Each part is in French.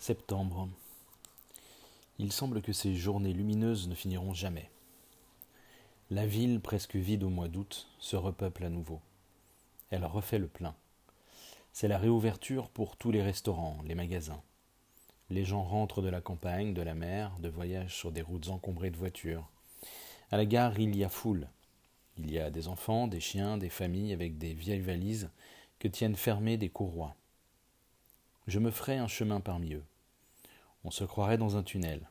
Septembre. Il semble que ces journées lumineuses ne finiront jamais. La ville, presque vide au mois d'août, se repeuple à nouveau. Elle refait le plein. C'est la réouverture pour tous les restaurants, les magasins. Les gens rentrent de la campagne, de la mer, de voyage sur des routes encombrées de voitures. À la gare, il y a foule. Il y a des enfants, des chiens, des familles avec des vieilles valises que tiennent fermées des courroies. Je me ferai un chemin parmi eux. On se croirait dans un tunnel.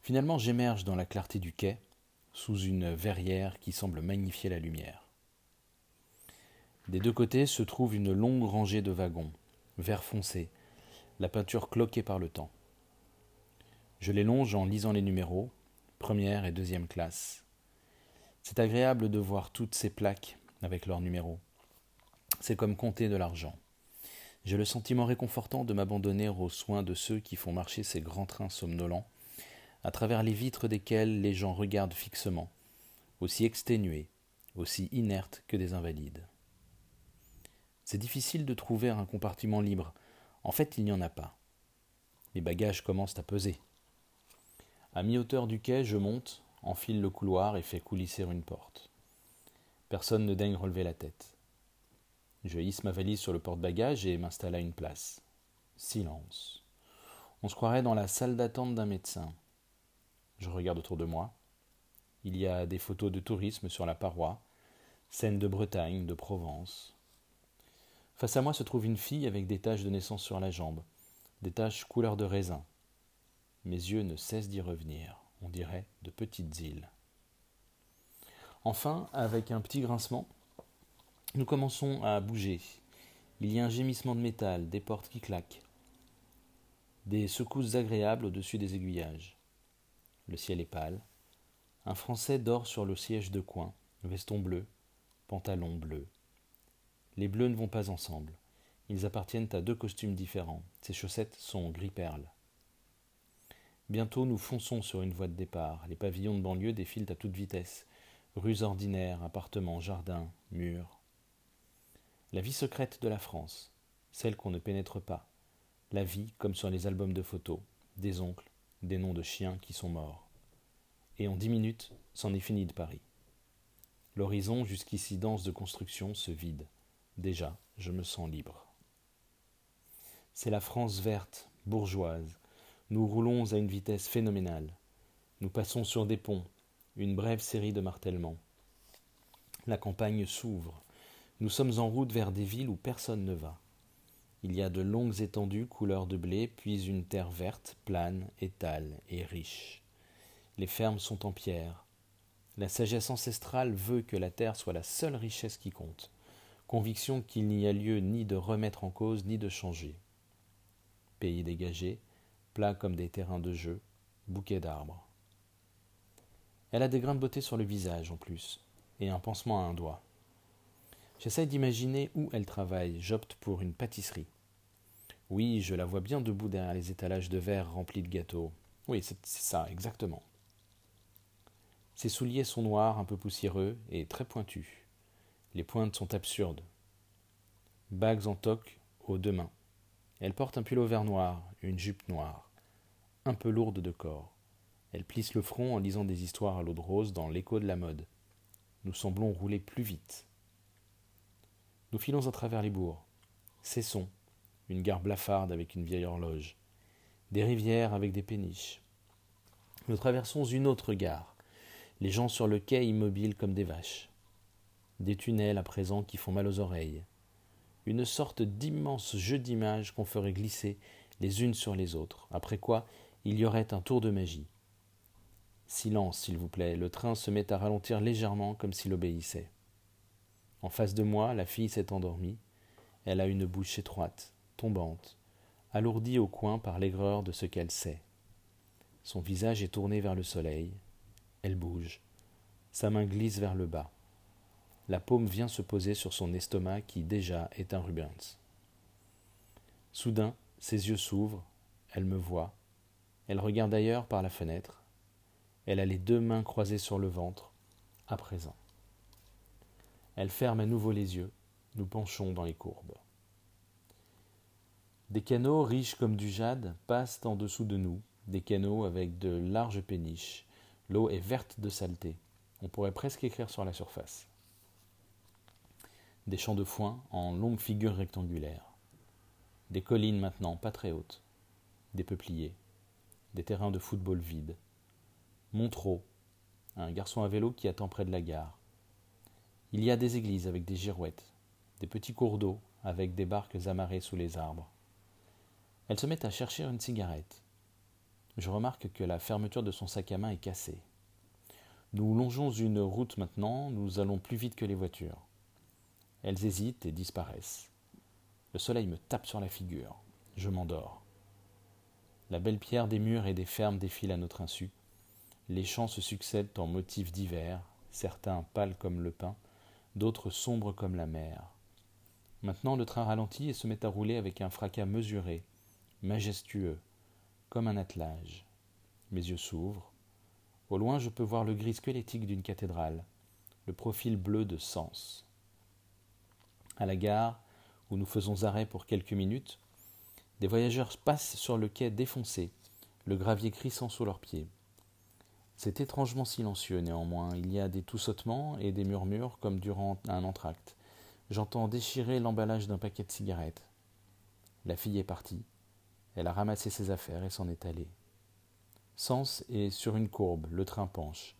Finalement, j'émerge dans la clarté du quai, sous une verrière qui semble magnifier la lumière. Des deux côtés se trouve une longue rangée de wagons, vert foncé, la peinture cloquée par le temps. Je les longe en lisant les numéros, première et deuxième classe. C'est agréable de voir toutes ces plaques avec leurs numéros. C'est comme compter de l'argent. J'ai le sentiment réconfortant de m'abandonner aux soins de ceux qui font marcher ces grands trains somnolents, à travers les vitres desquels les gens regardent fixement, aussi exténués, aussi inertes que des invalides. C'est difficile de trouver un compartiment libre. En fait, il n'y en a pas. Les bagages commencent à peser. À mi-hauteur du quai, je monte, enfile le couloir et fais coulisser une porte. Personne ne daigne relever la tête. Je hisse ma valise sur le porte-bagages et m'installe à une place. Silence. On se croirait dans la salle d'attente d'un médecin. Je regarde autour de moi. Il y a des photos de tourisme sur la paroi, scènes de Bretagne, de Provence. Face à moi se trouve une fille avec des taches de naissance sur la jambe, des taches couleur de raisin. Mes yeux ne cessent d'y revenir, on dirait de petites îles. Enfin, avec un petit grincement, nous commençons à bouger. Il y a un gémissement de métal, des portes qui claquent, des secousses agréables au-dessus des aiguillages. Le ciel est pâle. Un Français dort sur le siège de coin, veston bleu, pantalon bleu. Les bleus ne vont pas ensemble. Ils appartiennent à deux costumes différents. Ses chaussettes sont gris perle. Bientôt nous fonçons sur une voie de départ. Les pavillons de banlieue défilent à toute vitesse. Rues ordinaires, appartements, jardins, murs, la vie secrète de la France, celle qu'on ne pénètre pas, la vie comme sur les albums de photos, des oncles, des noms de chiens qui sont morts. Et en dix minutes, c'en est fini de Paris. L'horizon, jusqu'ici dense de construction, se vide. Déjà, je me sens libre. C'est la France verte, bourgeoise. Nous roulons à une vitesse phénoménale. Nous passons sur des ponts, une brève série de martèlements. La campagne s'ouvre, nous sommes en route vers des villes où personne ne va. Il y a de longues étendues couleur de blé, puis une terre verte, plane, étale et riche. Les fermes sont en pierre. La sagesse ancestrale veut que la terre soit la seule richesse qui compte, conviction qu'il n'y a lieu ni de remettre en cause ni de changer. Pays dégagé, plat comme des terrains de jeu, bouquet d'arbres. Elle a des grains de beauté sur le visage en plus, et un pansement à un doigt. J'essaie d'imaginer où elle travaille. J'opte pour une pâtisserie. Oui, je la vois bien debout derrière les étalages de verre remplis de gâteaux. Oui, c'est ça, exactement. Ses souliers sont noirs, un peu poussiéreux et très pointus. Les pointes sont absurdes. Bagues en toque aux deux mains. Elle porte un pull vert noir, une jupe noire, un peu lourde de corps. Elle plisse le front en lisant des histoires à l'eau de rose dans l'écho de la mode. Nous semblons rouler plus vite. Nous filons à travers les bourgs. Cessons, une gare blafarde avec une vieille horloge, des rivières avec des péniches. Nous traversons une autre gare, les gens sur le quai immobiles comme des vaches. Des tunnels à présent qui font mal aux oreilles. Une sorte d'immense jeu d'images qu'on ferait glisser les unes sur les autres, après quoi il y aurait un tour de magie. Silence, s'il vous plaît, le train se met à ralentir légèrement comme s'il obéissait. En face de moi, la fille s'est endormie. Elle a une bouche étroite, tombante, alourdie au coin par l'aigreur de ce qu'elle sait. Son visage est tourné vers le soleil. Elle bouge. Sa main glisse vers le bas. La paume vient se poser sur son estomac qui déjà est un Rubens. Soudain, ses yeux s'ouvrent. Elle me voit. Elle regarde ailleurs par la fenêtre. Elle a les deux mains croisées sur le ventre, à présent. Elle ferme à nouveau les yeux. Nous penchons dans les courbes. Des canaux riches comme du jade passent en dessous de nous, des canaux avec de larges péniches. L'eau est verte de saleté. On pourrait presque écrire sur la surface. Des champs de foin en longues figures rectangulaires. Des collines maintenant pas très hautes. Des peupliers. Des terrains de football vides. Montreux, un garçon à vélo qui attend près de la gare. Il y a des églises avec des girouettes, des petits cours d'eau avec des barques amarrées sous les arbres. Elle se met à chercher une cigarette. Je remarque que la fermeture de son sac à main est cassée. Nous longeons une route maintenant, nous allons plus vite que les voitures. Elles hésitent et disparaissent. Le soleil me tape sur la figure. Je m'endors. La belle pierre des murs et des fermes défile à notre insu. Les champs se succèdent en motifs divers, certains pâles comme le pain, d'autres sombres comme la mer. Maintenant le train ralentit et se met à rouler avec un fracas mesuré, majestueux, comme un attelage. Mes yeux s'ouvrent. Au loin, je peux voir le gris squelettique d'une cathédrale, le profil bleu de Sens. À la gare, où nous faisons arrêt pour quelques minutes, des voyageurs passent sur le quai défoncé, le gravier crissant sous leurs pieds. C'est étrangement silencieux néanmoins, il y a des toussottements et des murmures comme durant un entracte. J'entends déchirer l'emballage d'un paquet de cigarettes. La fille est partie. Elle a ramassé ses affaires et s'en est allée. Sens est sur une courbe, le train penche.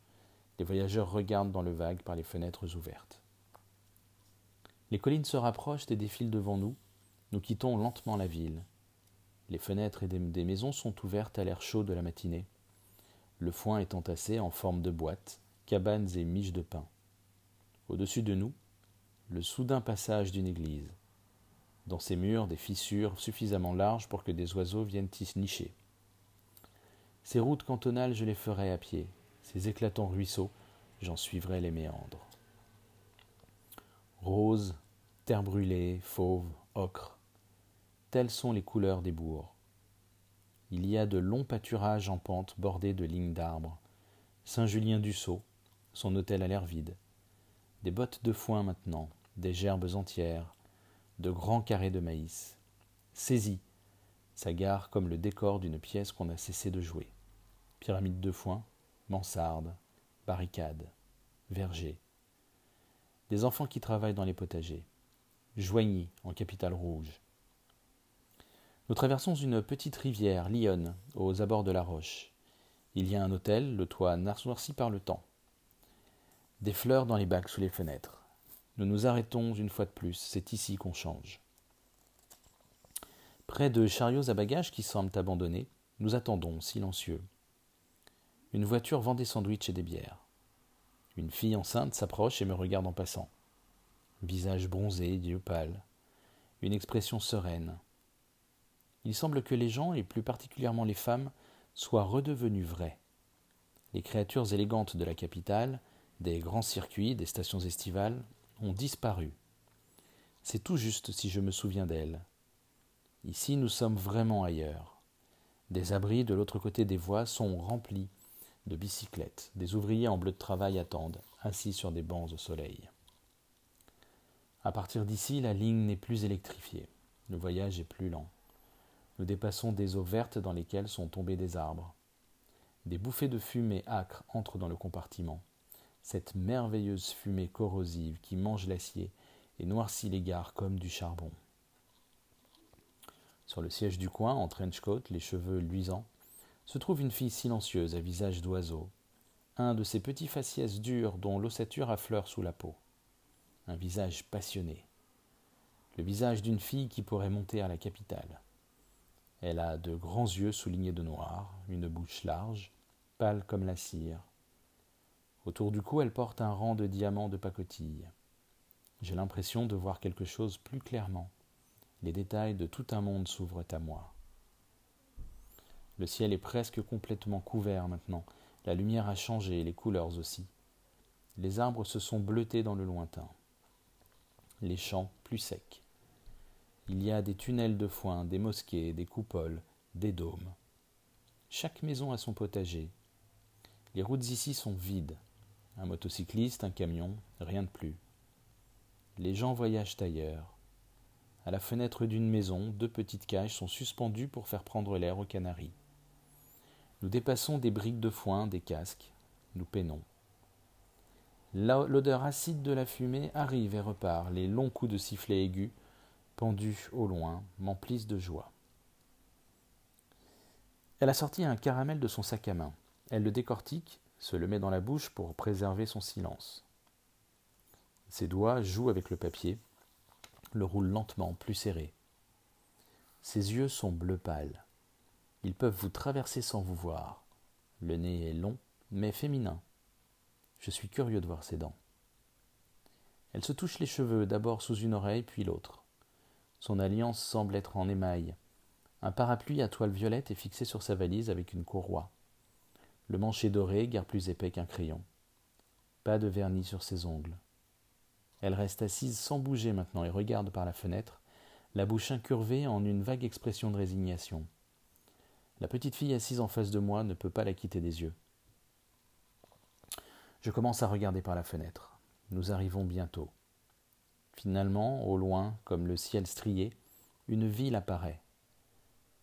Les voyageurs regardent dans le vague par les fenêtres ouvertes. Les collines se rapprochent et défilent devant nous. Nous quittons lentement la ville. Les fenêtres des maisons sont ouvertes à l'air chaud de la matinée. Le foin est entassé en forme de boîtes, cabanes et miches de pain. Au-dessus de nous, le soudain passage d'une église. Dans ses murs, des fissures suffisamment larges pour que des oiseaux viennent y nicher. Ces routes cantonales, je les ferai à pied. Ces éclatants ruisseaux, j'en suivrai les méandres. Rose, terre brûlée, fauve, ocre, telles sont les couleurs des bourgs. Il y a de longs pâturages en pente bordés de lignes d'arbres. Saint-Julien-du-Sault, son hôtel a l'air vide. Des bottes de foin maintenant, des gerbes entières, de grands carrés de maïs. Saisi, sa gare comme le décor d'une pièce qu'on a cessé de jouer. Pyramide de foin, mansarde, barricade, verger. Des enfants qui travaillent dans les potagers. Joigny, en capitale rouge. Nous traversons une petite rivière, l'Yonne, aux abords de la roche. Il y a un hôtel, le toit noirci par le temps. Des fleurs dans les bacs sous les fenêtres. Nous nous arrêtons une fois de plus, c'est ici qu'on change. Près de chariots à bagages qui semblent abandonnés, nous attendons, silencieux. Une voiture vend des sandwichs et des bières. Une fille enceinte s'approche et me regarde en passant. Visage bronzé, yeux pâles, une expression sereine. Il semble que les gens, et plus particulièrement les femmes, soient redevenus vrais. Les créatures élégantes de la capitale, des grands circuits, des stations estivales, ont disparu. C'est tout juste si je me souviens d'elles. Ici nous sommes vraiment ailleurs. Des abris de l'autre côté des voies sont remplis de bicyclettes. Des ouvriers en bleu de travail attendent, assis sur des bancs au soleil. À partir d'ici, la ligne n'est plus électrifiée. Le voyage est plus lent. Nous dépassons des eaux vertes dans lesquelles sont tombés des arbres. Des bouffées de fumée âcre entrent dans le compartiment cette merveilleuse fumée corrosive qui mange l'acier et noircit les gares comme du charbon. Sur le siège du coin, en trench coat, les cheveux luisants, se trouve une fille silencieuse à visage d'oiseau, un de ces petits faciès durs dont l'ossature affleure sous la peau. Un visage passionné. Le visage d'une fille qui pourrait monter à la capitale. Elle a de grands yeux soulignés de noir, une bouche large, pâle comme la cire, Autour du cou, elle porte un rang de diamants de pacotille. J'ai l'impression de voir quelque chose plus clairement. Les détails de tout un monde s'ouvrent à moi. Le ciel est presque complètement couvert maintenant. La lumière a changé, les couleurs aussi. Les arbres se sont bleutés dans le lointain. Les champs plus secs. Il y a des tunnels de foin, des mosquées, des coupoles, des dômes. Chaque maison a son potager. Les routes ici sont vides. Un motocycliste, un camion, rien de plus. Les gens voyagent ailleurs. à la fenêtre d'une maison, deux petites cages sont suspendues pour faire prendre l'air aux canaris. Nous dépassons des briques de foin, des casques, nous peinons. L'odeur acide de la fumée arrive et repart, les longs coups de sifflet aigus, pendus au loin, m'emplissent de joie. Elle a sorti un caramel de son sac à main. Elle le décortique, se le met dans la bouche pour préserver son silence. Ses doigts jouent avec le papier, le roulent lentement, plus serré. Ses yeux sont bleu pâle. Ils peuvent vous traverser sans vous voir. Le nez est long, mais féminin. Je suis curieux de voir ses dents. Elle se touche les cheveux, d'abord sous une oreille, puis l'autre. Son alliance semble être en émail, un parapluie à toile violette est fixé sur sa valise avec une courroie. Le manche est doré, guère plus épais qu'un crayon. Pas de vernis sur ses ongles. Elle reste assise sans bouger maintenant et regarde par la fenêtre, la bouche incurvée en une vague expression de résignation. La petite fille assise en face de moi ne peut pas la quitter des yeux. Je commence à regarder par la fenêtre. Nous arrivons bientôt. Finalement, au loin, comme le ciel strié, une ville apparaît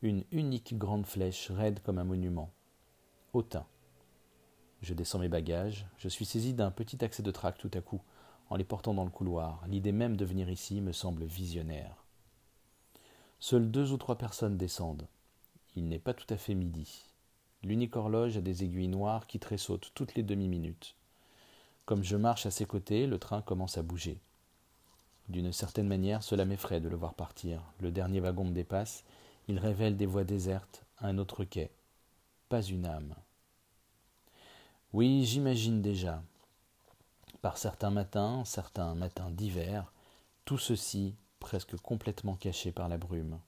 une unique grande flèche raide comme un monument. Autun. Je descends mes bagages, je suis saisi d'un petit accès de trac tout à coup, en les portant dans le couloir. L'idée même de venir ici me semble visionnaire. Seules deux ou trois personnes descendent. Il n'est pas tout à fait midi. L'unique horloge a des aiguilles noires qui tressautent toutes les demi-minutes. Comme je marche à ses côtés, le train commence à bouger. D'une certaine manière, cela m'effraie de le voir partir. Le dernier wagon me dépasse il révèle des voies désertes, un autre quai. Pas une âme. Oui, j'imagine déjà. Par certains matins, certains matins d'hiver, tout ceci presque complètement caché par la brume.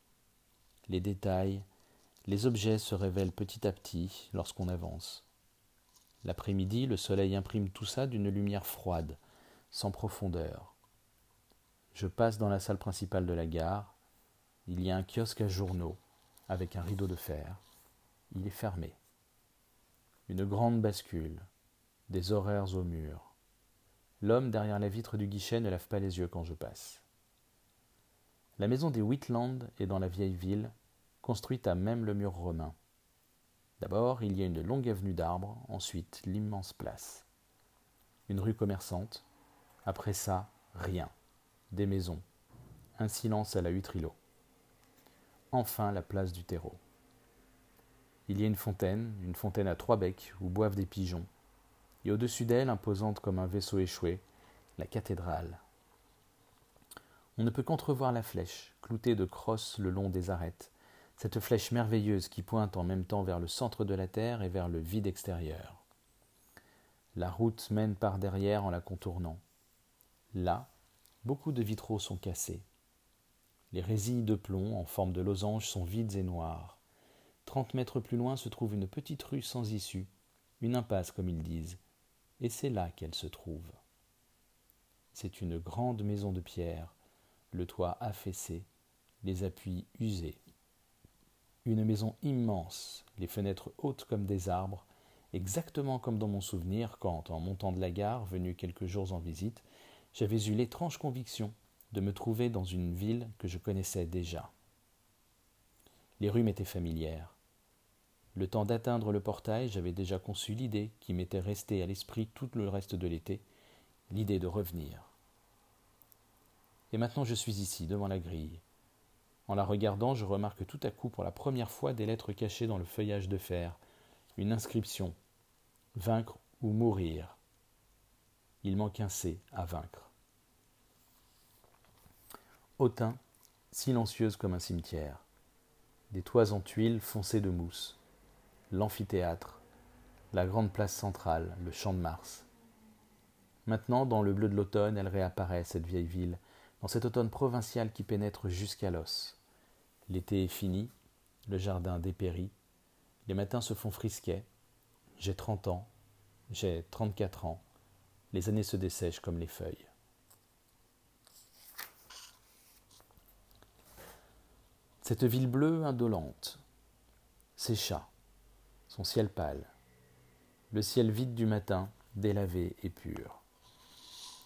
Les détails, les objets se révèlent petit à petit lorsqu'on avance. L'après-midi, le soleil imprime tout ça d'une lumière froide, sans profondeur. Je passe dans la salle principale de la gare, il y a un kiosque à journaux, avec un rideau de fer. Il est fermé. Une grande bascule, des horaires au mur. L'homme derrière la vitre du guichet ne lave pas les yeux quand je passe. La maison des Whitland est dans la vieille ville, construite à même le mur romain. D'abord, il y a une longue avenue d'arbres, ensuite l'immense place. Une rue commerçante, après ça, rien. Des maisons. Un silence à la huître-îlot enfin la place du terreau. Il y a une fontaine, une fontaine à trois becs où boivent des pigeons, et au-dessus d'elle, imposante comme un vaisseau échoué, la cathédrale. On ne peut qu'entrevoir la flèche, cloutée de crosses le long des arêtes, cette flèche merveilleuse qui pointe en même temps vers le centre de la terre et vers le vide extérieur. La route mène par derrière en la contournant. Là, beaucoup de vitraux sont cassés. Les résilles de plomb en forme de losange sont vides et noires. Trente mètres plus loin se trouve une petite rue sans issue, une impasse comme ils disent, et c'est là qu'elle se trouve. C'est une grande maison de pierre, le toit affaissé, les appuis usés. Une maison immense, les fenêtres hautes comme des arbres, exactement comme dans mon souvenir quand, en montant de la gare, venu quelques jours en visite, j'avais eu l'étrange conviction de me trouver dans une ville que je connaissais déjà. Les rues m'étaient familières. Le temps d'atteindre le portail, j'avais déjà conçu l'idée qui m'était restée à l'esprit tout le reste de l'été, l'idée de revenir. Et maintenant je suis ici, devant la grille. En la regardant, je remarque tout à coup pour la première fois des lettres cachées dans le feuillage de fer, une inscription Vaincre ou mourir. Il manque un C à vaincre. Autun, silencieuse comme un cimetière. Des toits en tuiles foncées de mousse. L'amphithéâtre, la grande place centrale, le champ de Mars. Maintenant, dans le bleu de l'automne, elle réapparaît, cette vieille ville, dans cet automne provincial qui pénètre jusqu'à l'os. L'été est fini, le jardin dépérit, les matins se font frisquets. J'ai trente ans, j'ai trente-quatre ans, les années se dessèchent comme les feuilles. Cette ville bleue indolente, ses chats, son ciel pâle, le ciel vide du matin, délavé et pur,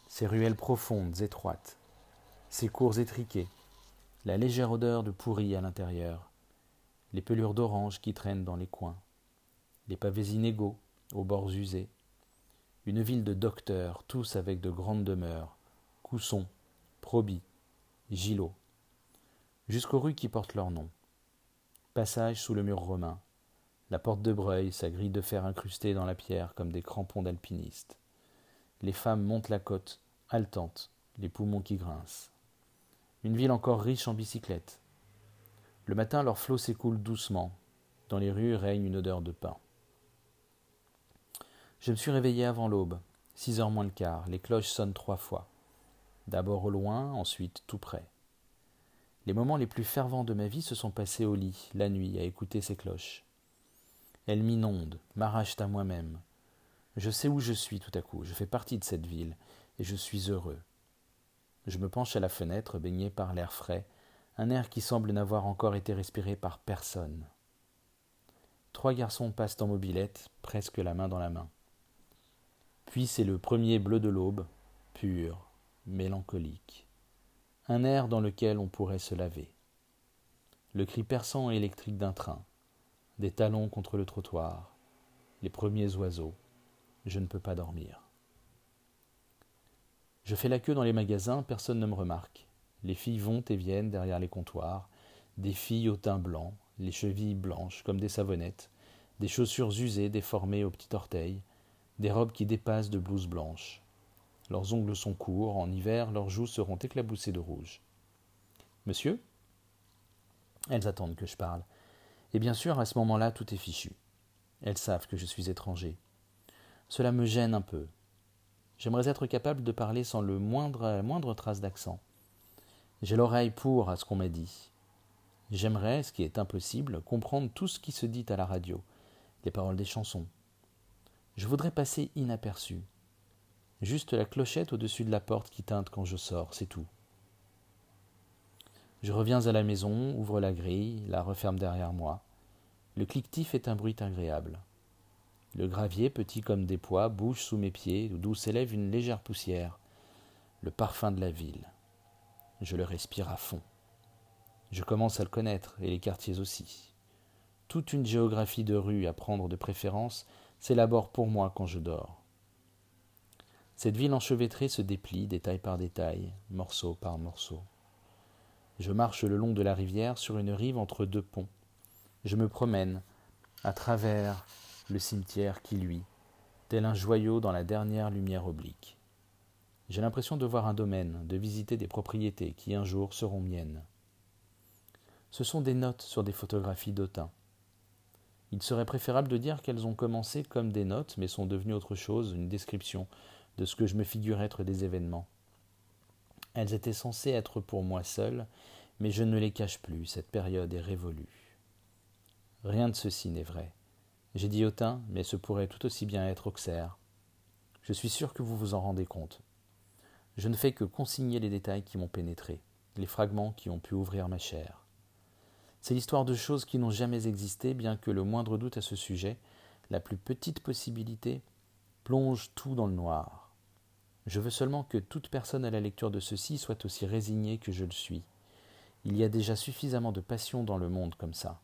ses ruelles profondes, étroites, ses cours étriquées, la légère odeur de pourri à l'intérieur, les pelures d'orange qui traînent dans les coins, les pavés inégaux aux bords usés, une ville de docteurs, tous avec de grandes demeures, Cousson, Proby, Gillot, jusqu'aux rues qui portent leur nom. Passage sous le mur romain, la porte de Breuil, sa grille de fer incrustée dans la pierre comme des crampons d'alpinistes. Les femmes montent la côte, haletantes, les poumons qui grincent. Une ville encore riche en bicyclettes. Le matin, leur flot s'écoule doucement. Dans les rues règne une odeur de pain. Je me suis réveillé avant l'aube, six heures moins le quart. Les cloches sonnent trois fois. D'abord au loin, ensuite tout près. Les moments les plus fervents de ma vie se sont passés au lit, la nuit, à écouter ces cloches. Elles m'inondent, m'arrachent à moi-même. Je sais où je suis tout à coup, je fais partie de cette ville, et je suis heureux. Je me penche à la fenêtre, baigné par l'air frais, un air qui semble n'avoir encore été respiré par personne. Trois garçons passent en mobilette, presque la main dans la main. Puis c'est le premier bleu de l'aube, pur, mélancolique. Un air dans lequel on pourrait se laver. Le cri perçant et électrique d'un train, des talons contre le trottoir, les premiers oiseaux. Je ne peux pas dormir. Je fais la queue dans les magasins, personne ne me remarque. Les filles vont et viennent derrière les comptoirs, des filles au teint blanc, les chevilles blanches comme des savonnettes, des chaussures usées déformées au petit orteil, des robes qui dépassent de blouses blanches. Leurs ongles sont courts, en hiver leurs joues seront éclaboussées de rouge. Monsieur? Elles attendent que je parle. Et bien sûr, à ce moment-là, tout est fichu. Elles savent que je suis étranger. Cela me gêne un peu. J'aimerais être capable de parler sans le moindre, moindre trace d'accent. J'ai l'oreille pour à ce qu'on m'a dit. J'aimerais, ce qui est impossible, comprendre tout ce qui se dit à la radio, les paroles des chansons. Je voudrais passer inaperçu. Juste la clochette au-dessus de la porte qui teinte quand je sors, c'est tout. Je reviens à la maison, ouvre la grille, la referme derrière moi. Le cliquetif est un bruit agréable. Le gravier, petit comme des pois, bouge sous mes pieds, d'où s'élève une légère poussière. Le parfum de la ville. Je le respire à fond. Je commence à le connaître, et les quartiers aussi. Toute une géographie de rues à prendre de préférence s'élabore pour moi quand je dors. Cette ville enchevêtrée se déplie détail par détail, morceau par morceau. Je marche le long de la rivière sur une rive entre deux ponts. Je me promène à travers le cimetière qui luit, tel un joyau dans la dernière lumière oblique. J'ai l'impression de voir un domaine, de visiter des propriétés qui un jour seront miennes. Ce sont des notes sur des photographies d'Autun. Il serait préférable de dire qu'elles ont commencé comme des notes, mais sont devenues autre chose, une description de ce que je me figure être des événements. Elles étaient censées être pour moi seul, mais je ne les cache plus, cette période est révolue. Rien de ceci n'est vrai. J'ai dit Autain, mais ce pourrait tout aussi bien être Auxerre. Je suis sûr que vous vous en rendez compte. Je ne fais que consigner les détails qui m'ont pénétré, les fragments qui ont pu ouvrir ma chair. C'est l'histoire de choses qui n'ont jamais existé, bien que le moindre doute à ce sujet, la plus petite possibilité, plonge tout dans le noir. Je veux seulement que toute personne à la lecture de ceci soit aussi résignée que je le suis. Il y a déjà suffisamment de passion dans le monde comme ça.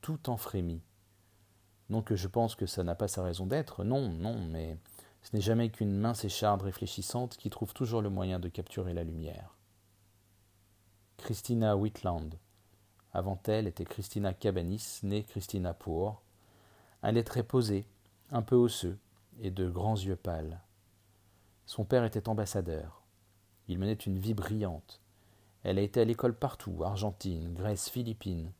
Tout en frémit. Non que je pense que ça n'a pas sa raison d'être, non, non, mais ce n'est jamais qu'une mince écharde réfléchissante qui trouve toujours le moyen de capturer la lumière. Christina Whitland. Avant elle était Christina Cabanis, née Christina Pour. Elle est très posée, un peu osseux, et de grands yeux pâles. Son père était ambassadeur. Il menait une vie brillante. Elle a été à l'école partout, Argentine, Grèce, Philippines.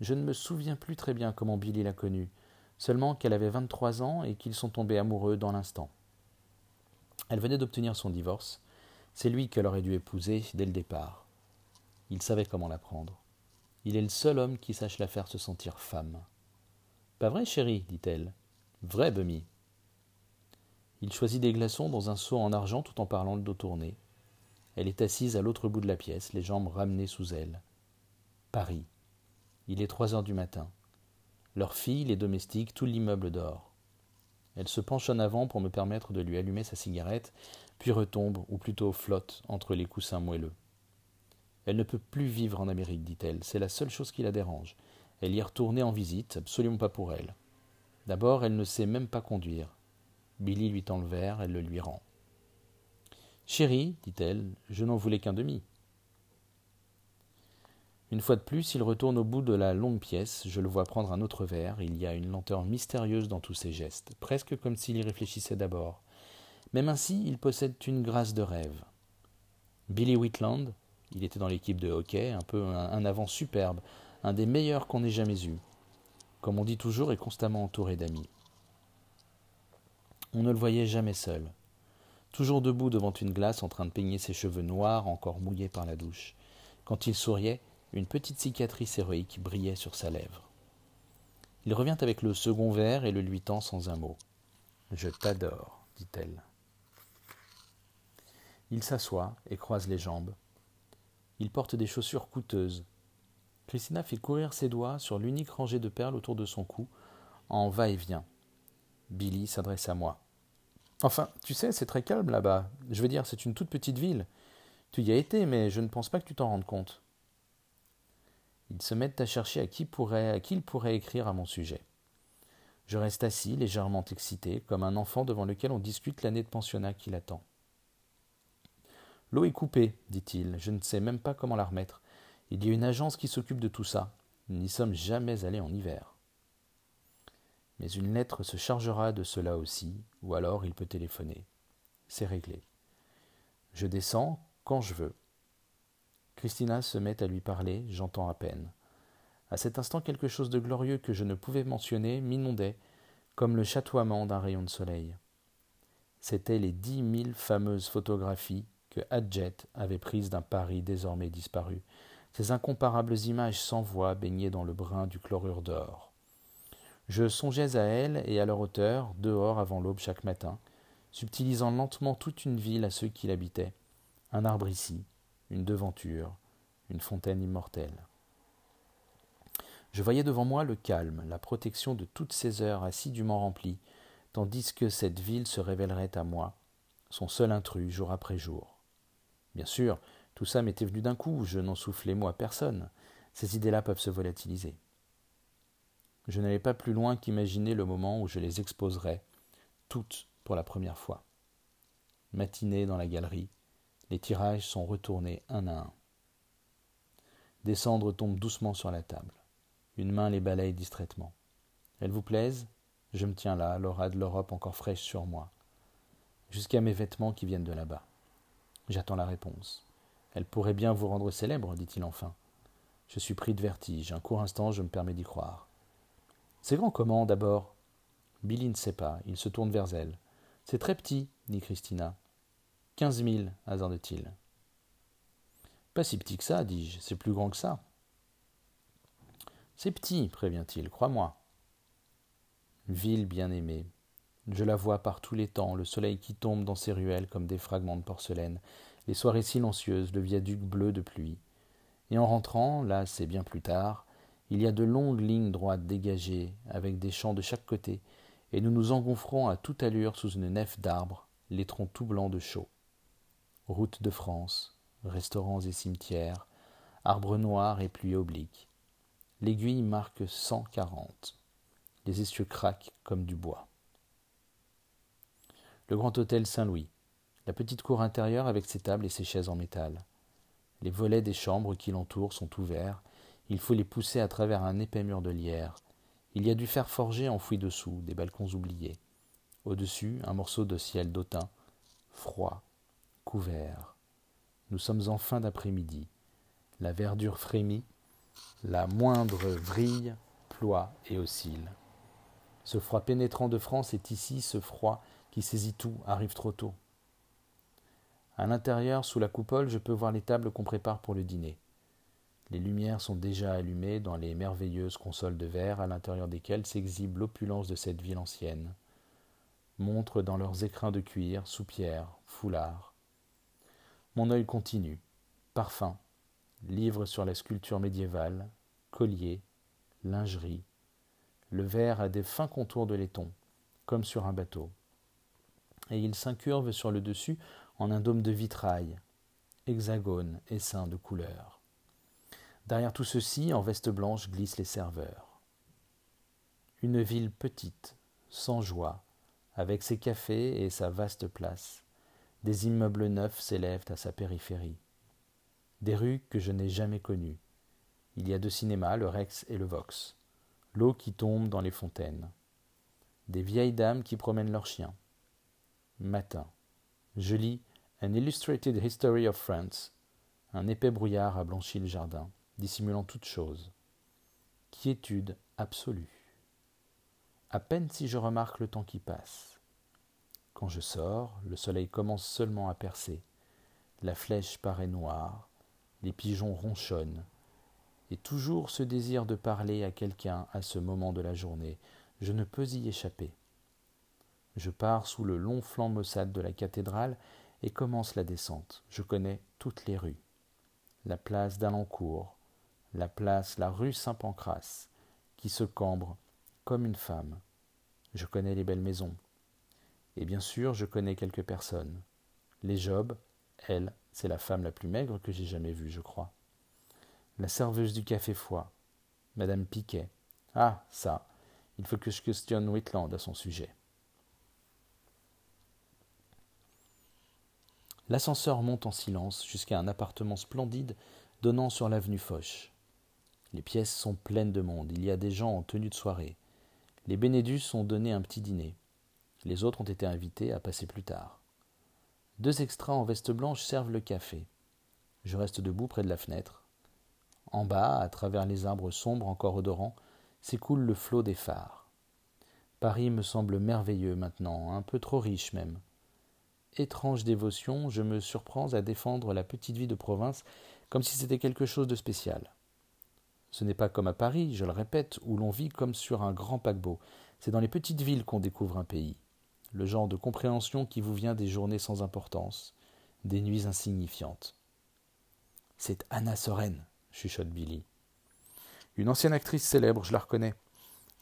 Je ne me souviens plus très bien comment Billy l'a connue, seulement qu'elle avait vingt-trois ans et qu'ils sont tombés amoureux dans l'instant. Elle venait d'obtenir son divorce. C'est lui qu'elle aurait dû épouser dès le départ. Il savait comment la prendre. Il est le seul homme qui sache la faire se sentir femme. Pas vrai, chérie dit-elle. Vrai, Bummy. Il choisit des glaçons dans un seau en argent tout en parlant le dos tourné. Elle est assise à l'autre bout de la pièce, les jambes ramenées sous elle. Paris. Il est trois heures du matin. Leur fille, les domestiques, tout l'immeuble dort. Elle se penche en avant pour me permettre de lui allumer sa cigarette, puis retombe, ou plutôt flotte, entre les coussins moelleux. Elle ne peut plus vivre en Amérique, dit-elle. C'est la seule chose qui la dérange. Elle y est retournée en visite, absolument pas pour elle. D'abord, elle ne sait même pas conduire. Billy lui tend le verre, elle le lui rend. Chérie, dit-elle, je n'en voulais qu'un demi. Une fois de plus, il retourne au bout de la longue pièce, je le vois prendre un autre verre, il y a une lenteur mystérieuse dans tous ses gestes, presque comme s'il y réfléchissait d'abord. Même ainsi, il possède une grâce de rêve. Billy Whitland, il était dans l'équipe de hockey, un peu un, avant superbe, un des meilleurs qu'on ait jamais eu. Comme on dit toujours, est constamment entouré d'amis. On ne le voyait jamais seul. Toujours debout devant une glace en train de peigner ses cheveux noirs encore mouillés par la douche. Quand il souriait, une petite cicatrice héroïque brillait sur sa lèvre. Il revient avec le second verre et le lui tend sans un mot. Je t'adore, dit-elle. Il s'assoit et croise les jambes. Il porte des chaussures coûteuses. Christina fait courir ses doigts sur l'unique rangée de perles autour de son cou, en va-et-vient. Billy s'adresse à moi. Enfin, tu sais, c'est très calme là-bas. Je veux dire, c'est une toute petite ville. Tu y as été, mais je ne pense pas que tu t'en rendes compte. Ils se mettent à chercher à qui, pourrait, à qui il pourrait écrire à mon sujet. Je reste assis, légèrement excité, comme un enfant devant lequel on discute l'année de pensionnat qui l'attend. L'eau est coupée, dit-il, je ne sais même pas comment la remettre. Il y a une agence qui s'occupe de tout ça. Nous n'y sommes jamais allés en hiver. Mais une lettre se chargera de cela aussi, ou alors il peut téléphoner. C'est réglé. Je descends quand je veux. Christina se met à lui parler, j'entends à peine. À cet instant, quelque chose de glorieux que je ne pouvais mentionner m'inondait, comme le chatoiement d'un rayon de soleil. C'étaient les dix mille fameuses photographies que Hadjet avait prises d'un Paris désormais disparu, ces incomparables images sans voix baignées dans le brin du chlorure d'or. Je songeais à elles et à leur auteur, dehors avant l'aube chaque matin, subtilisant lentement toute une ville à ceux qui l'habitaient. Un arbre ici, une devanture, une fontaine immortelle. Je voyais devant moi le calme, la protection de toutes ces heures assidûment remplies, tandis que cette ville se révélerait à moi, son seul intrus jour après jour. Bien sûr, tout ça m'était venu d'un coup, je n'en soufflais moi personne. Ces idées-là peuvent se volatiliser. Je n'allais pas plus loin qu'imaginer le moment où je les exposerais, toutes pour la première fois. Matinée dans la galerie, les tirages sont retournés un à un. Des cendres tombent doucement sur la table. Une main les balaye distraitement. Elles vous plaisent? Je me tiens là, l'aura de l'Europe encore fraîche sur moi. Jusqu'à mes vêtements qui viennent de là-bas. J'attends la réponse. Elle pourrait bien vous rendre célèbre, dit-il enfin. Je suis pris de vertige. Un court instant, je me permets d'y croire. C'est grand comment, d'abord? Billy ne sait pas. Il se tourne vers elle. C'est très petit, dit Christina. Quinze mille, hasarde-t-il. Pas si petit que ça, dis-je, c'est plus grand que ça. C'est petit, prévient-il, crois-moi. Ville bien-aimée. Je la vois par tous les temps, le soleil qui tombe dans ses ruelles comme des fragments de porcelaine, les soirées silencieuses, le viaduc bleu de pluie. Et en rentrant, là c'est bien plus tard, il y a de longues lignes droites dégagées, avec des champs de chaque côté, et nous nous engouffrons à toute allure sous une nef d'arbres, les troncs tout blancs de chaux route de France, restaurants et cimetières, arbres noirs et pluie oblique. L'aiguille marque cent quarante. Les essieux craquent comme du bois. Le grand hôtel Saint-Louis, la petite cour intérieure avec ses tables et ses chaises en métal. Les volets des chambres qui l'entourent sont ouverts, il faut les pousser à travers un épais mur de lierre. Il y a du fer forgé enfoui dessous, des balcons oubliés. Au-dessus, un morceau de ciel d'autun, froid, couvert. Nous sommes en fin d'après-midi. La verdure frémit, la moindre vrille ploie et oscille. Ce froid pénétrant de France est ici, ce froid qui saisit tout, arrive trop tôt. À l'intérieur, sous la coupole, je peux voir les tables qu'on prépare pour le dîner. Les lumières sont déjà allumées dans les merveilleuses consoles de verre à l'intérieur desquelles s'exhibe l'opulence de cette ville ancienne. Montrent dans leurs écrins de cuir, soupières, foulards, mon œil continue. Parfum, livre sur la sculpture médiévale, collier, lingerie. Le verre a des fins contours de laiton, comme sur un bateau. Et il s'incurve sur le dessus en un dôme de vitrail, hexagone et ceint de couleurs. Derrière tout ceci, en veste blanche, glissent les serveurs. Une ville petite, sans joie, avec ses cafés et sa vaste place. Des immeubles neufs s'élèvent à sa périphérie. Des rues que je n'ai jamais connues. Il y a deux cinémas, le Rex et le Vox. L'eau qui tombe dans les fontaines. Des vieilles dames qui promènent leurs chiens. Matin. Je lis An Illustrated History of France. Un épais brouillard a blanchi le jardin, dissimulant toute chose. Quiétude absolue. À peine si je remarque le temps qui passe. Quand je sors, le soleil commence seulement à percer. La flèche paraît noire, les pigeons ronchonnent, et toujours ce désir de parler à quelqu'un à ce moment de la journée, je ne peux y échapper. Je pars sous le long flanc maussade de la cathédrale et commence la descente. Je connais toutes les rues. La place d'Alencourt, la place, la rue Saint-Pancras, qui se cambre comme une femme. Je connais les belles maisons, et bien sûr, je connais quelques personnes. Les Jobs, elle, c'est la femme la plus maigre que j'ai jamais vue, je crois. La serveuse du café Foy, Madame Piquet. Ah, ça, il faut que je questionne Whitland à son sujet. L'ascenseur monte en silence jusqu'à un appartement splendide donnant sur l'avenue Foch. Les pièces sont pleines de monde, il y a des gens en tenue de soirée. Les Bénédus ont donné un petit dîner. Les autres ont été invités à passer plus tard. Deux extras en veste blanche servent le café. Je reste debout près de la fenêtre. En bas, à travers les arbres sombres encore odorants, s'écoule le flot des phares. Paris me semble merveilleux maintenant, un peu trop riche même. Étrange dévotion, je me surprends à défendre la petite vie de province comme si c'était quelque chose de spécial. Ce n'est pas comme à Paris, je le répète, où l'on vit comme sur un grand paquebot. C'est dans les petites villes qu'on découvre un pays le genre de compréhension qui vous vient des journées sans importance, des nuits insignifiantes. C'est Anna Soren, chuchote Billy. Une ancienne actrice célèbre, je la reconnais.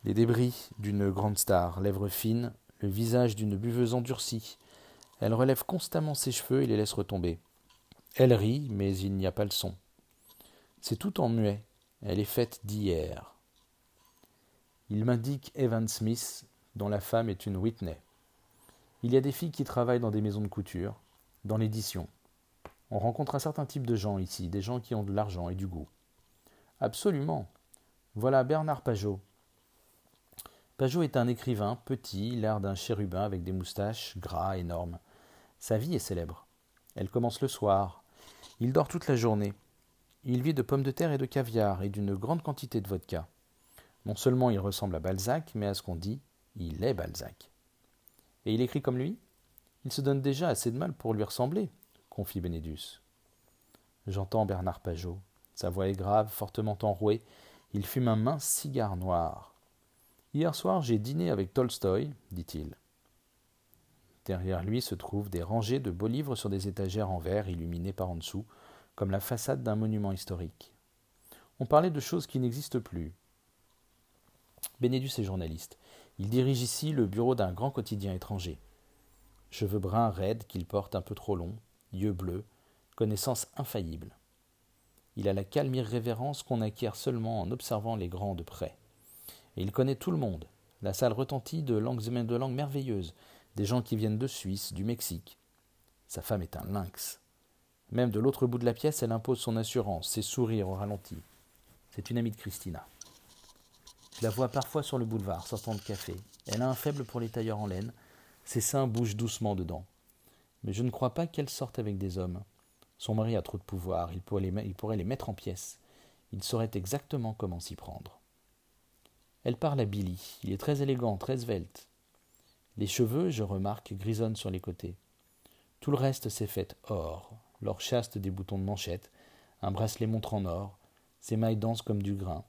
Les débris d'une grande star, lèvres fines, le visage d'une buveuse endurcie. Elle relève constamment ses cheveux et les laisse retomber. Elle rit, mais il n'y a pas le son. C'est tout en muet. Elle est faite d'hier. Il m'indique Evan Smith, dont la femme est une Whitney. Il y a des filles qui travaillent dans des maisons de couture, dans l'édition. On rencontre un certain type de gens ici, des gens qui ont de l'argent et du goût. Absolument. Voilà Bernard Pajot. Pajot est un écrivain petit, l'air d'un chérubin avec des moustaches gras énormes. Sa vie est célèbre. Elle commence le soir. Il dort toute la journée. Il vit de pommes de terre et de caviar et d'une grande quantité de vodka. Non seulement il ressemble à Balzac, mais à ce qu'on dit, il est Balzac. Et il écrit comme lui? Il se donne déjà assez de mal pour lui ressembler, confie Bénédus. J'entends Bernard Pajot. Sa voix est grave, fortement enrouée. Il fume un mince cigare noir. Hier soir, j'ai dîné avec Tolstoï, dit-il. Derrière lui se trouvent des rangées de beaux livres sur des étagères en verre illuminées par en dessous, comme la façade d'un monument historique. On parlait de choses qui n'existent plus. Bénédus est journaliste. Il dirige ici le bureau d'un grand quotidien étranger. Cheveux bruns raides qu'il porte un peu trop longs, yeux bleus, connaissance infaillible. Il a la calme irrévérence qu'on acquiert seulement en observant les grands de près. Et il connaît tout le monde. La salle retentit de langues et de langues merveilleuses, des gens qui viennent de Suisse, du Mexique. Sa femme est un lynx. Même de l'autre bout de la pièce, elle impose son assurance, ses sourires au ralenti. C'est une amie de Christina. Je la vois parfois sur le boulevard, sortant de café. Elle a un faible pour les tailleurs en laine. Ses seins bougent doucement dedans. Mais je ne crois pas qu'elle sorte avec des hommes. Son mari a trop de pouvoir, il pourrait, les, mettre en pièces. Il saurait exactement comment s'y prendre. Elle parle à Billy. Il est très élégant, très svelte. Les cheveux, je remarque, grisonnent sur les côtés. Tout le reste s'est fait or, l'or chaste des boutons de manchette, un bracelet montre en or, ses mailles dansent comme du grain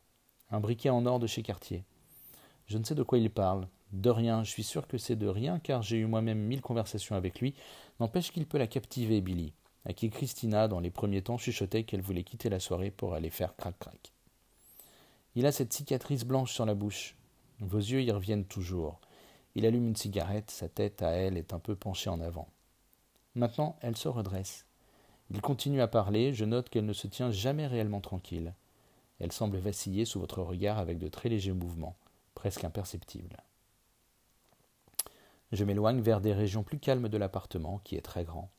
un briquet en or de chez Cartier. Je ne sais de quoi il parle. De rien, je suis sûr que c'est de rien, car j'ai eu moi-même mille conversations avec lui. N'empêche qu'il peut la captiver, Billy, à qui Christina, dans les premiers temps, chuchotait qu'elle voulait quitter la soirée pour aller faire crac-crac. Il a cette cicatrice blanche sur la bouche. Vos yeux y reviennent toujours. Il allume une cigarette, sa tête à elle est un peu penchée en avant. Maintenant, elle se redresse. Il continue à parler, je note qu'elle ne se tient jamais réellement tranquille. Elle semble vaciller sous votre regard avec de très légers mouvements, presque imperceptibles. Je m'éloigne vers des régions plus calmes de l'appartement, qui est très grand.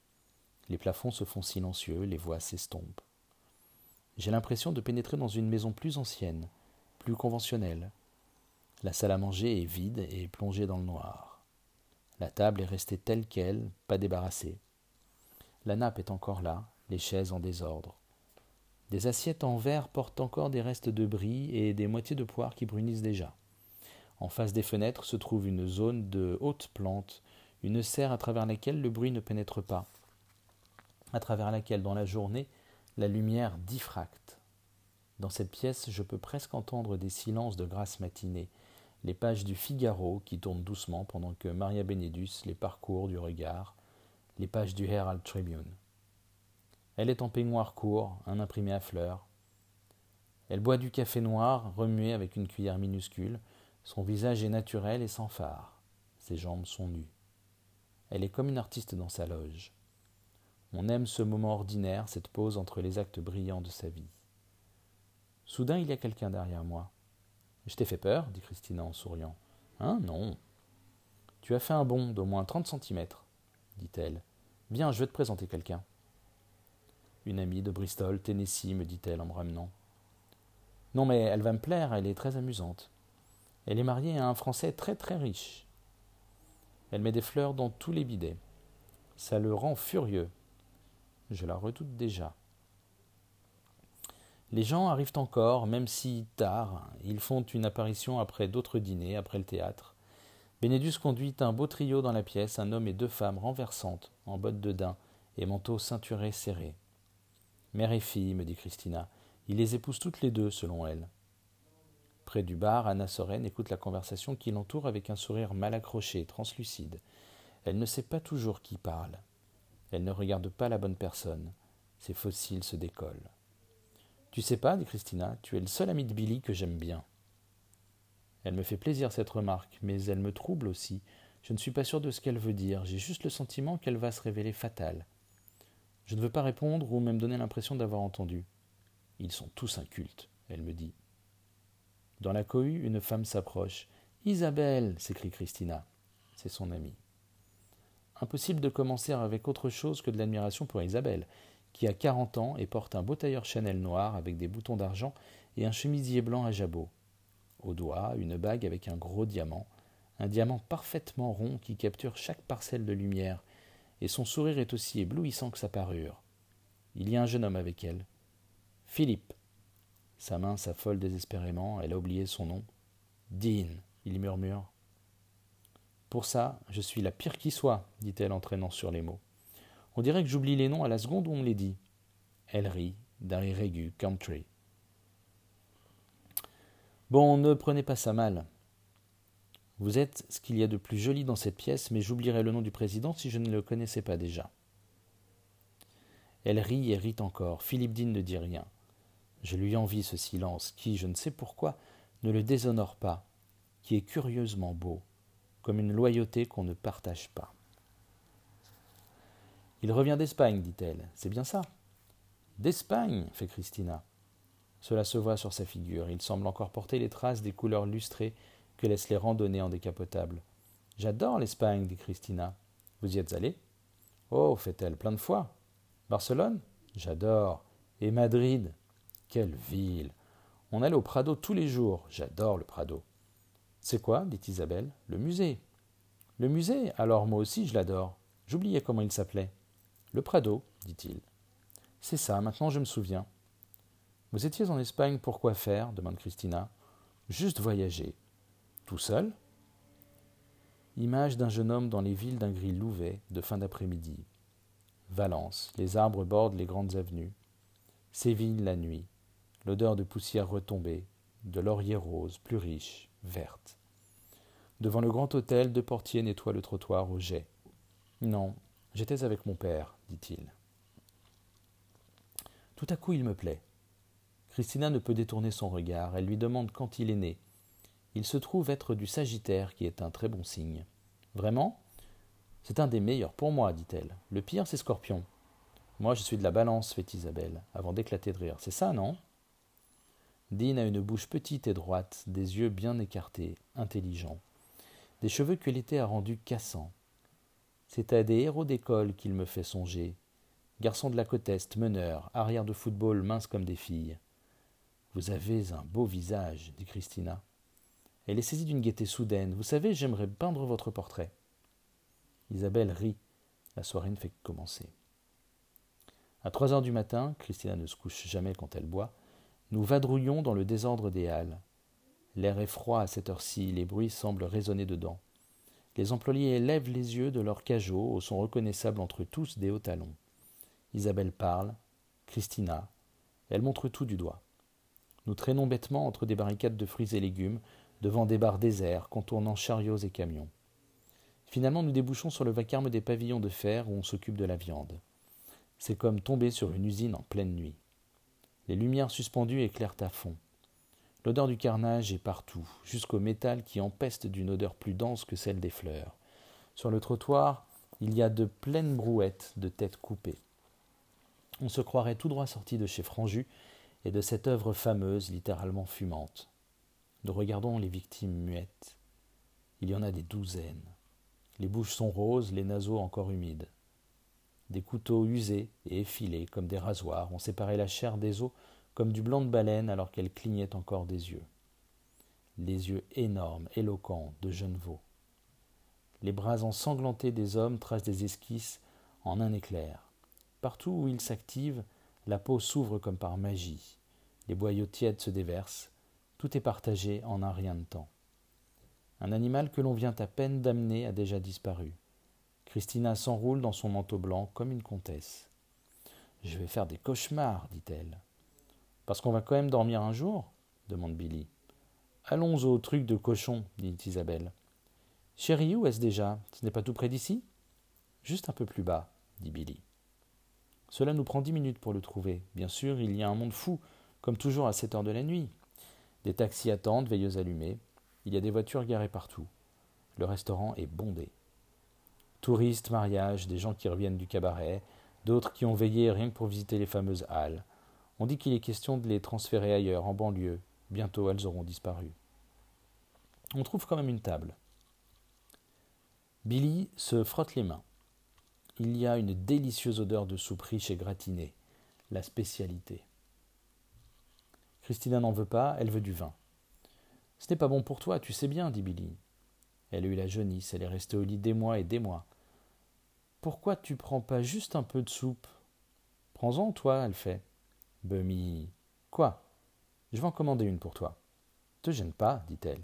Les plafonds se font silencieux, les voix s'estompent. J'ai l'impression de pénétrer dans une maison plus ancienne, plus conventionnelle. La salle à manger est vide et plongée dans le noir. La table est restée telle qu'elle, pas débarrassée. La nappe est encore là, les chaises en désordre. Des assiettes en verre portent encore des restes de brie et des moitiés de poires qui brunissent déjà. En face des fenêtres se trouve une zone de hautes plantes, une serre à travers laquelle le bruit ne pénètre pas, à travers laquelle, dans la journée, la lumière diffracte. Dans cette pièce, je peux presque entendre des silences de grasse matinée, les pages du Figaro qui tournent doucement pendant que Maria Benedus les parcourt du regard, les pages du Herald Tribune. Elle est en peignoir court, un imprimé à fleurs. Elle boit du café noir, remué avec une cuillère minuscule. Son visage est naturel et sans phare. Ses jambes sont nues. Elle est comme une artiste dans sa loge. On aime ce moment ordinaire, cette pause entre les actes brillants de sa vie. Soudain, il y a quelqu'un derrière moi. Je t'ai fait peur, dit Christina en souriant. Hein, non. Tu as fait un bond d'au moins trente centimètres, dit-elle. Viens, je vais te présenter quelqu'un. Une amie de Bristol, Tennessee, me dit-elle en me ramenant. Non, mais elle va me plaire, elle est très amusante. Elle est mariée à un Français très très riche. Elle met des fleurs dans tous les bidets. Ça le rend furieux. Je la redoute déjà. Les gens arrivent encore, même si tard. Ils font une apparition après d'autres dîners, après le théâtre. Bénédus conduit un beau trio dans la pièce, un homme et deux femmes renversantes, en bottes de daim et manteaux ceinturés serrés. Mère et fille, me dit Christina. Il les épouse toutes les deux, selon elle. Près du bar, Anna Soren écoute la conversation qui l'entoure avec un sourire mal accroché, translucide. Elle ne sait pas toujours qui parle. Elle ne regarde pas la bonne personne. Ses fossiles se décollent. Tu sais pas, dit Christina, tu es le seul ami de Billy que j'aime bien. Elle me fait plaisir cette remarque, mais elle me trouble aussi. Je ne suis pas sûr de ce qu'elle veut dire, j'ai juste le sentiment qu'elle va se révéler fatale. Je ne veux pas répondre ou même donner l'impression d'avoir entendu. Ils sont tous incultes, elle me dit. Dans la cohue, une femme s'approche. Isabelle s'écrie Christina. C'est son amie. Impossible de commencer avec autre chose que de l'admiration pour Isabelle, qui a quarante ans et porte un beau tailleur Chanel noir avec des boutons d'argent et un chemisier blanc à jabot. Au doigt, une bague avec un gros diamant, un diamant parfaitement rond qui capture chaque parcelle de lumière et son sourire est aussi éblouissant que sa parure. Il y a un jeune homme avec elle. Philippe. Sa main s'affole désespérément, elle a oublié son nom. Dean, il murmure. Pour ça, je suis la pire qui soit, dit-elle en traînant sur les mots. On dirait que j'oublie les noms à la seconde où on me les dit. Elle rit, d'un rire aigu, country. Bon, ne prenez pas ça mal. Vous êtes ce qu'il y a de plus joli dans cette pièce, mais j'oublierais le nom du président si je ne le connaissais pas déjà. Elle rit et rit encore. Philippe Dean ne dit rien. Je lui envie ce silence qui, je ne sais pourquoi, ne le déshonore pas, qui est curieusement beau, comme une loyauté qu'on ne partage pas. Il revient d'Espagne, dit-elle. C'est bien ça. D'Espagne, fait Christina. Cela se voit sur sa figure. Il semble encore porter les traces des couleurs lustrées que laissent les randonnées en décapotable. J'adore l'Espagne, dit Christina. Vous y êtes allé Oh, fait-elle, plein de fois. Barcelone? J'adore. Et Madrid? Quelle ville On allait au Prado tous les jours. J'adore le Prado. C'est quoi? dit Isabelle. Le musée. Le musée? Alors moi aussi je l'adore. J'oubliais comment il s'appelait. Le Prado, dit-il. C'est ça, maintenant je me souviens. Vous étiez en Espagne pour quoi faire? demande Christina. Juste voyager. Tout seul? Image d'un jeune homme dans les villes d'un gris louvet de fin d'après-midi. Valence, les arbres bordent les grandes avenues. Séville la nuit, l'odeur de poussière retombée, de laurier rose, plus riche, verte. Devant le grand hôtel, deux portiers nettoient le trottoir au jet. Non, j'étais avec mon père, dit-il. Tout à coup, il me plaît. Christina ne peut détourner son regard. Elle lui demande quand il est né, il se trouve être du Sagittaire, qui est un très bon signe. Vraiment? C'est un des meilleurs pour moi, dit-elle. Le pire, c'est Scorpion. Moi, je suis de la balance, fait Isabelle, avant d'éclater de rire. C'est ça, non? Dean a une bouche petite et droite, des yeux bien écartés, intelligents, des cheveux que l'été a rendus cassants. C'est à des héros d'école qu'il me fait songer. Garçon de la côte Est, meneur, arrière de football, mince comme des filles. Vous avez un beau visage, dit Christina. Elle est saisie d'une gaieté soudaine. Vous savez, j'aimerais peindre votre portrait. Isabelle rit. La soirée ne fait que commencer. À trois heures du matin, Christina ne se couche jamais quand elle boit, nous vadrouillons dans le désordre des halles. L'air est froid à cette heure-ci, les bruits semblent résonner dedans. Les employés lèvent les yeux de leurs cajots au son reconnaissable entre tous des hauts talons. Isabelle parle, Christina, elle montre tout du doigt. Nous traînons bêtement entre des barricades de fruits et légumes, devant des bars déserts, contournant chariots et camions. Finalement, nous débouchons sur le vacarme des pavillons de fer où on s'occupe de la viande. C'est comme tomber sur une usine en pleine nuit. Les lumières suspendues éclairent à fond. L'odeur du carnage est partout, jusqu'au métal qui empeste d'une odeur plus dense que celle des fleurs. Sur le trottoir, il y a de pleines brouettes de têtes coupées. On se croirait tout droit sorti de chez Franju et de cette œuvre fameuse littéralement fumante. Nous regardons les victimes muettes. Il y en a des douzaines. Les bouches sont roses, les naseaux encore humides. Des couteaux usés et effilés comme des rasoirs ont séparé la chair des os comme du blanc de baleine alors qu'elle clignait encore des yeux. Les yeux énormes, éloquents, de jeunes veaux. Les bras ensanglantés des hommes tracent des esquisses en un éclair. Partout où ils s'activent, la peau s'ouvre comme par magie. Les boyaux tièdes se déversent. Tout est partagé en un rien de temps. Un animal que l'on vient à peine d'amener a déjà disparu. Christina s'enroule dans son manteau blanc comme une comtesse. Je vais faire des cauchemars, dit-elle. Parce qu'on va quand même dormir un jour demande Billy. Allons au truc de cochon, dit Isabelle. Chérie, où est-ce déjà? Ce n'est pas tout près d'ici? Juste un peu plus bas, dit Billy. Cela nous prend dix minutes pour le trouver. Bien sûr, il y a un monde fou, comme toujours à cette heure de la nuit. Des taxis attendent, veilleuses allumées. Il y a des voitures garées partout. Le restaurant est bondé. Touristes, mariages, des gens qui reviennent du cabaret, d'autres qui ont veillé rien que pour visiter les fameuses halles. On dit qu'il est question de les transférer ailleurs, en banlieue. Bientôt elles auront disparu. On trouve quand même une table. Billy se frotte les mains. Il y a une délicieuse odeur de soupe riche et gratinée, la spécialité. Christina n'en veut pas, elle veut du vin. Ce n'est pas bon pour toi, tu sais bien, dit Billy. Elle a eu la jaunisse, elle est restée au lit des mois et des mois. Pourquoi tu prends pas juste un peu de soupe? Prends-en, toi, elle fait. Bummy. Quoi? Je vais en commander une pour toi. Te gêne pas, dit-elle.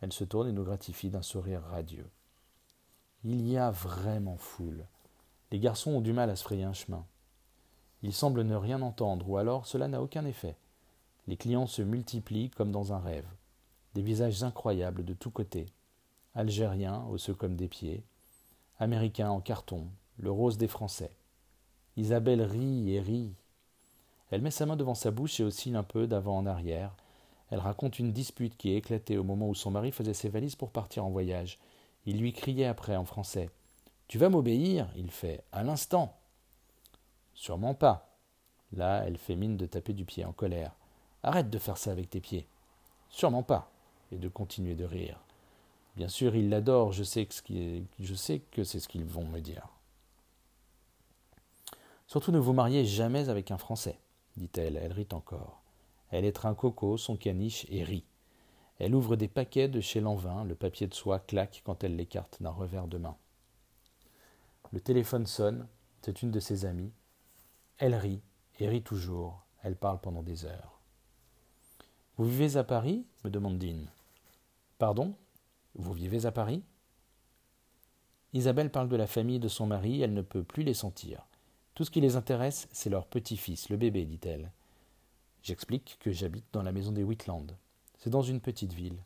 Elle se tourne et nous gratifie d'un sourire radieux. Il y a vraiment foule. Les garçons ont du mal à se frayer un chemin. Ils semblent ne rien entendre, ou alors cela n'a aucun effet. Les clients se multiplient comme dans un rêve. Des visages incroyables de tous côtés. Algériens, osseux comme des pieds, Américain en carton, le rose des Français. Isabelle rit et rit. Elle met sa main devant sa bouche et oscille un peu d'avant en arrière. Elle raconte une dispute qui est éclatée au moment où son mari faisait ses valises pour partir en voyage. Il lui criait après en français. Tu vas m'obéir? Il fait. À l'instant. Sûrement pas. Là, elle fait mine de taper du pied en colère. Arrête de faire ça avec tes pieds. Sûrement pas. Et de continuer de rire. Bien sûr, ils l'adorent, je sais que c'est ce qu'ils vont me dire. Surtout ne vous mariez jamais avec un Français, dit-elle, elle rit encore. Elle un coco, son caniche et rit. Elle ouvre des paquets de chez Lanvin, le papier de soie claque quand elle l'écarte d'un revers de main. Le téléphone sonne, c'est une de ses amies. Elle rit, et rit toujours, elle parle pendant des heures. Vous vivez à Paris? me demande Dean. Pardon? Vous vivez à Paris? Isabelle parle de la famille de son mari, elle ne peut plus les sentir. Tout ce qui les intéresse, c'est leur petit-fils, le bébé, dit-elle. J'explique que j'habite dans la maison des Whitland. C'est dans une petite ville.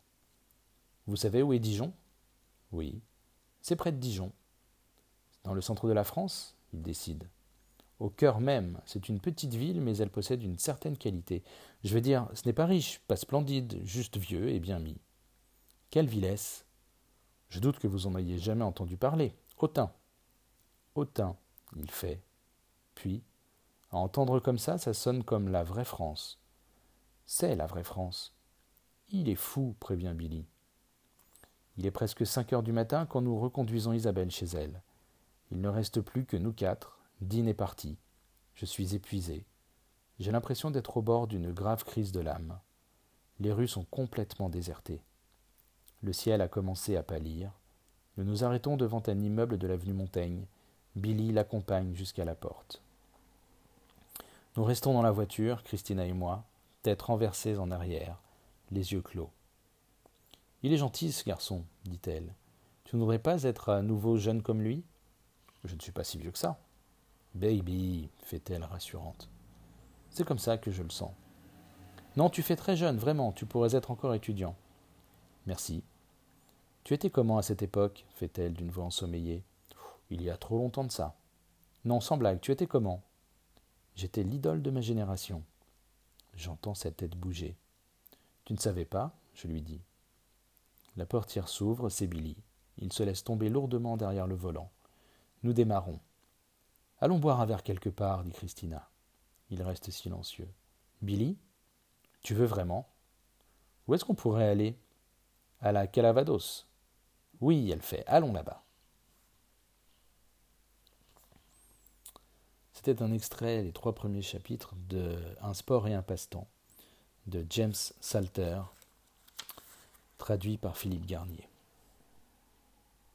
Vous savez où est Dijon? Oui. C'est près de Dijon. Dans le centre de la France Il décide. Au cœur même, c'est une petite ville, mais elle possède une certaine qualité. Je veux dire, ce n'est pas riche, pas splendide, juste vieux et bien mis. Quelle vilesse Je doute que vous en ayez jamais entendu parler. Autun. Autun, il fait. Puis, à entendre comme ça, ça sonne comme la vraie France. C'est la vraie France. Il est fou, prévient Billy. Il est presque cinq heures du matin quand nous reconduisons Isabelle chez elle. Il ne reste plus que nous quatre. Dean est parti. Je suis épuisé. J'ai l'impression d'être au bord d'une grave crise de l'âme. Les rues sont complètement désertées. Le ciel a commencé à pâlir. Nous nous arrêtons devant un immeuble de l'avenue Montaigne. Billy l'accompagne jusqu'à la porte. Nous restons dans la voiture, Christina et moi, tête renversées en arrière, les yeux clos. Il est gentil, ce garçon, dit-elle. Tu ne voudrais pas être à nouveau jeune comme lui? Je ne suis pas si vieux que ça. Baby, fait-elle rassurante. C'est comme ça que je le sens. Non, tu fais très jeune, vraiment, tu pourrais être encore étudiant. Merci. Tu étais comment à cette époque? fait-elle d'une voix ensommeillée. Il y a trop longtemps de ça. Non, sans blague, tu étais comment? J'étais l'idole de ma génération. J'entends sa tête bouger. Tu ne savais pas je lui dis. La portière s'ouvre, c'est Billy. Il se laisse tomber lourdement derrière le volant. Nous démarrons. Allons boire un verre quelque part, dit Christina. Il reste silencieux. Billy Tu veux vraiment? Où est-ce qu'on pourrait aller? À la Calavados. Oui, elle fait. Allons là-bas. C'était un extrait, les trois premiers chapitres de Un sport et un passe-temps de James Salter, traduit par Philippe Garnier.